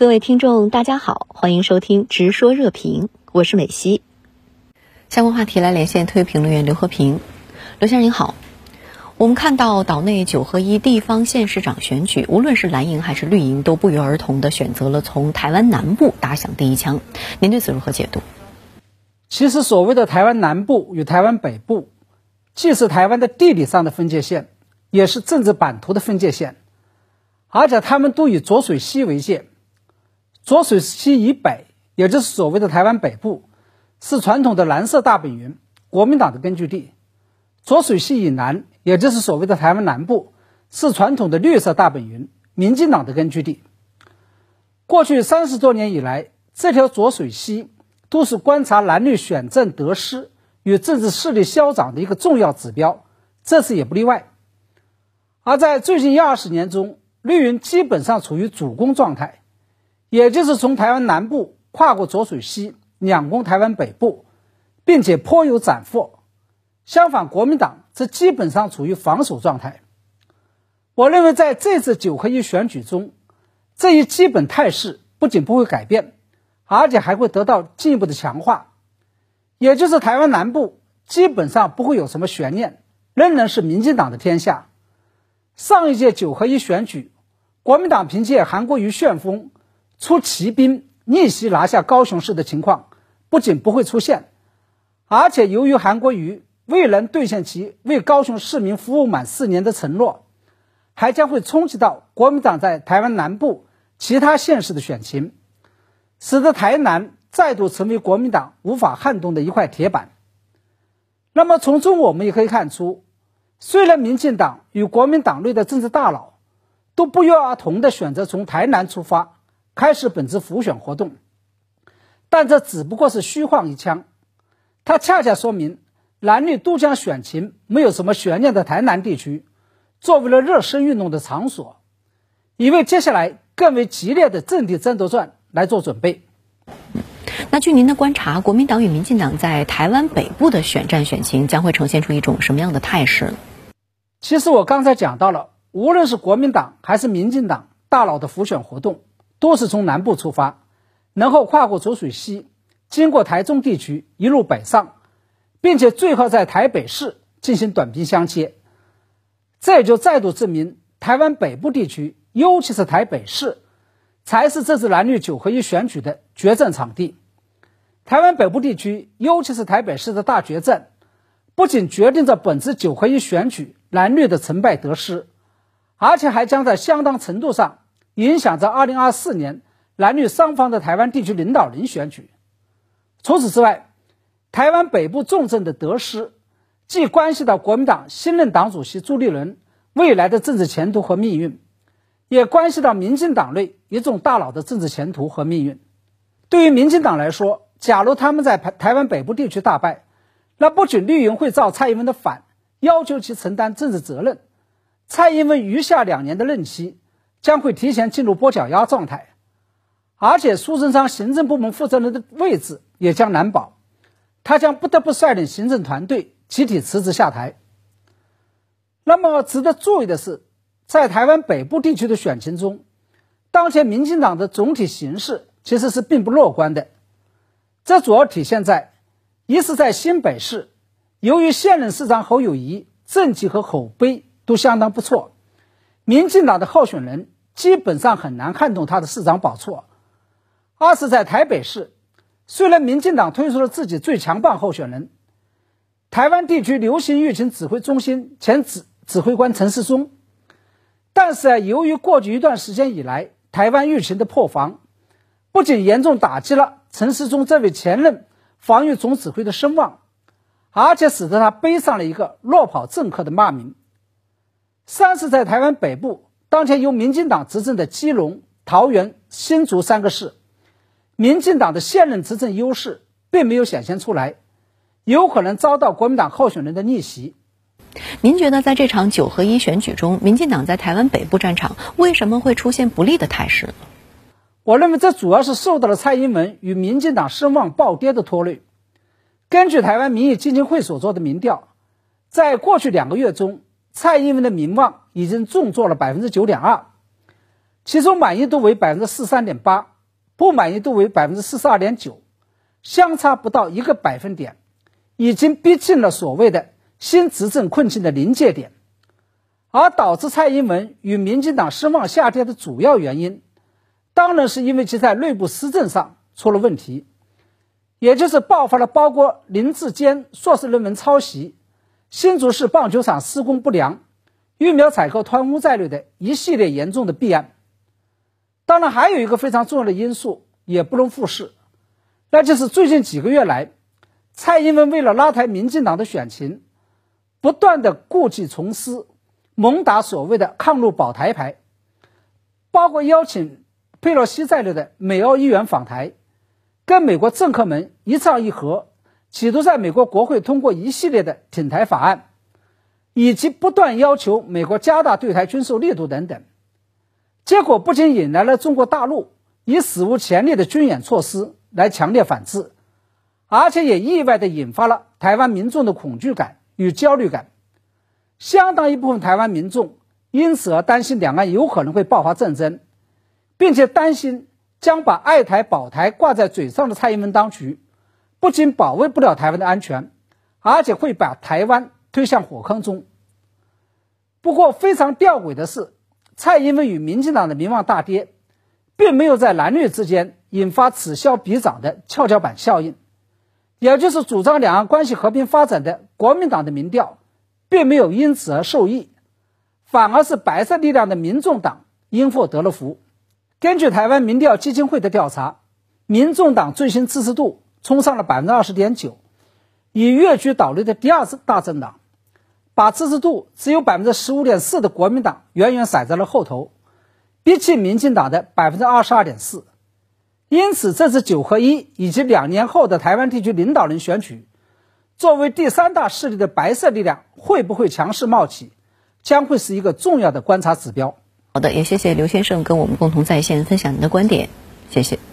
各位听众，大家好，欢迎收听《直说热评》，我是美西。相关话题来连线特约评论员刘和平。刘先生您好，我们看到岛内九合一地方县市长选举，无论是蓝营还是绿营，都不约而同的选择了从台湾南部打响第一枪。您对此如何解读？其实，所谓的台湾南部与台湾北部，既是台湾的地理上的分界线，也是政治版图的分界线，而且他们都以浊水溪为界。浊水溪以北，也就是所谓的台湾北部，是传统的蓝色大本营，国民党的根据地；浊水溪以南，也就是所谓的台湾南部，是传统的绿色大本营，民进党的根据地。过去三十多年以来，这条浊水溪都是观察蓝绿选政得失与政治势力消长的一个重要指标，这次也不例外。而在最近一二十年中，绿营基本上处于主攻状态。也就是从台湾南部跨过浊水溪，两攻台湾北部，并且颇有斩获。相反，国民党则基本上处于防守状态。我认为，在这次九合一选举中，这一基本态势不仅不会改变，而且还会得到进一步的强化。也就是台湾南部基本上不会有什么悬念，仍然是民进党的天下。上一届九合一选举，国民党凭借韩国瑜旋风。出骑兵逆袭拿下高雄市的情况不仅不会出现，而且由于韩国瑜未能兑现其为高雄市民服务满四年的承诺，还将会冲击到国民党在台湾南部其他县市的选情，使得台南再度成为国民党无法撼动的一块铁板。那么从中我们也可以看出，虽然民进党与国民党内的政治大佬都不约而同的选择从台南出发。开始本次浮选活动，但这只不过是虚晃一枪，它恰恰说明蓝绿都将选情没有什么悬念的台南地区作为了热身运动的场所，以为接下来更为激烈的阵地争夺战来做准备。那据您的观察，国民党与民进党在台湾北部的选战选情将会呈现出一种什么样的态势？其实我刚才讲到了，无论是国民党还是民进党大佬的浮选活动。都是从南部出发，然后跨过浊水溪，经过台中地区一路北上，并且最后在台北市进行短兵相接。这也就再度证明，台湾北部地区，尤其是台北市，才是这次蓝绿九合一选举的决战场地。台湾北部地区，尤其是台北市的大决战，不仅决定着本次九合一选举蓝绿的成败得失，而且还将在相当程度上。影响着2024年蓝绿双方的台湾地区领导人选举。除此之外，台湾北部重镇的得失，既关系到国民党新任党主席朱立伦未来的政治前途和命运，也关系到民进党内一众大佬的政治前途和命运。对于民进党来说，假如他们在台台湾北部地区大败，那不仅绿营会造蔡英文的反，要求其承担政治责任，蔡英文余下两年的任期。将会提前进入剥脚丫状态，而且苏贞昌行政部门负责人的位置也将难保，他将不得不率领行政团队集体辞职下台。那么值得注意的是，在台湾北部地区的选情中，当前民进党的总体形势其实是并不乐观的，这主要体现在一是，在新北市，由于现任市长侯友谊政绩和口碑都相当不错。民进党的候选人基本上很难撼动他的市长宝座。二是，在台北市，虽然民进党推出了自己最强棒候选人——台湾地区流行疫情指挥中心前指指挥官陈时中，但是啊，由于过去一段时间以来台湾疫情的破防，不仅严重打击了陈时中这位前任防御总指挥的声望，而且使得他背上了一个落跑政客的骂名。三是，在台湾北部，当前由民进党执政的基隆、桃园、新竹三个市，民进党的现任执政优势并没有显现出来，有可能遭到国民党候选人的逆袭。您觉得，在这场九合一选举中，民进党在台湾北部战场为什么会出现不利的态势？我认为，这主要是受到了蔡英文与民进党声望暴跌的拖累。根据台湾民意基金会所做的民调，在过去两个月中。蔡英文的民望已经重挫了百分之九点二，其中满意度为百分之四十三点八，不满意度为百分之四十二点九，相差不到一个百分点，已经逼近了所谓的新执政困境的临界点。而导致蔡英文与民进党声望下跌的主要原因，当然是因为其在内部施政上出了问题，也就是爆发了包括林志坚硕士论文抄袭、新竹市棒球场施工不良、疫苗采购贪污在内的一系列严重的弊案。当然，还有一个非常重要的因素也不容忽视，那就是最近几个月来，蔡英文为了拉抬民进党的选情，不断的故技重施。猛打所谓的抗陆保台牌，包括邀请佩洛西在内的美欧议员访台，跟美国政客们一唱一和，企图在美国国会通过一系列的挺台法案，以及不断要求美国加大对台军售力度等等。结果不仅引来了中国大陆以史无前例的军演措施来强烈反制，而且也意外地引发了台湾民众的恐惧感与焦虑感。相当一部分台湾民众因此而担心两岸有可能会爆发战争，并且担心将把爱台保台挂在嘴上的蔡英文当局，不仅保卫不了台湾的安全，而且会把台湾推向火坑中。不过非常吊诡的是，蔡英文与民进党的民望大跌，并没有在蓝绿之间引发此消彼长的跷跷板效应，也就是主张两岸关系和平发展的国民党的民调。并没有因此而受益，反而是白色力量的民众党因祸得了福。根据台湾民调基金会的调查，民众党最新支持度冲上了百分之二十点九，以跃居岛内的第二大政党，把支持度只有百分之十五点四的国民党远远甩在了后头，比起民进党的百分之二十二点四。因此，这次九合一以及两年后的台湾地区领导人选举。作为第三大势力的白色力量会不会强势冒起，将会是一个重要的观察指标。好的，也谢谢刘先生跟我们共同在线分享您的观点，谢谢。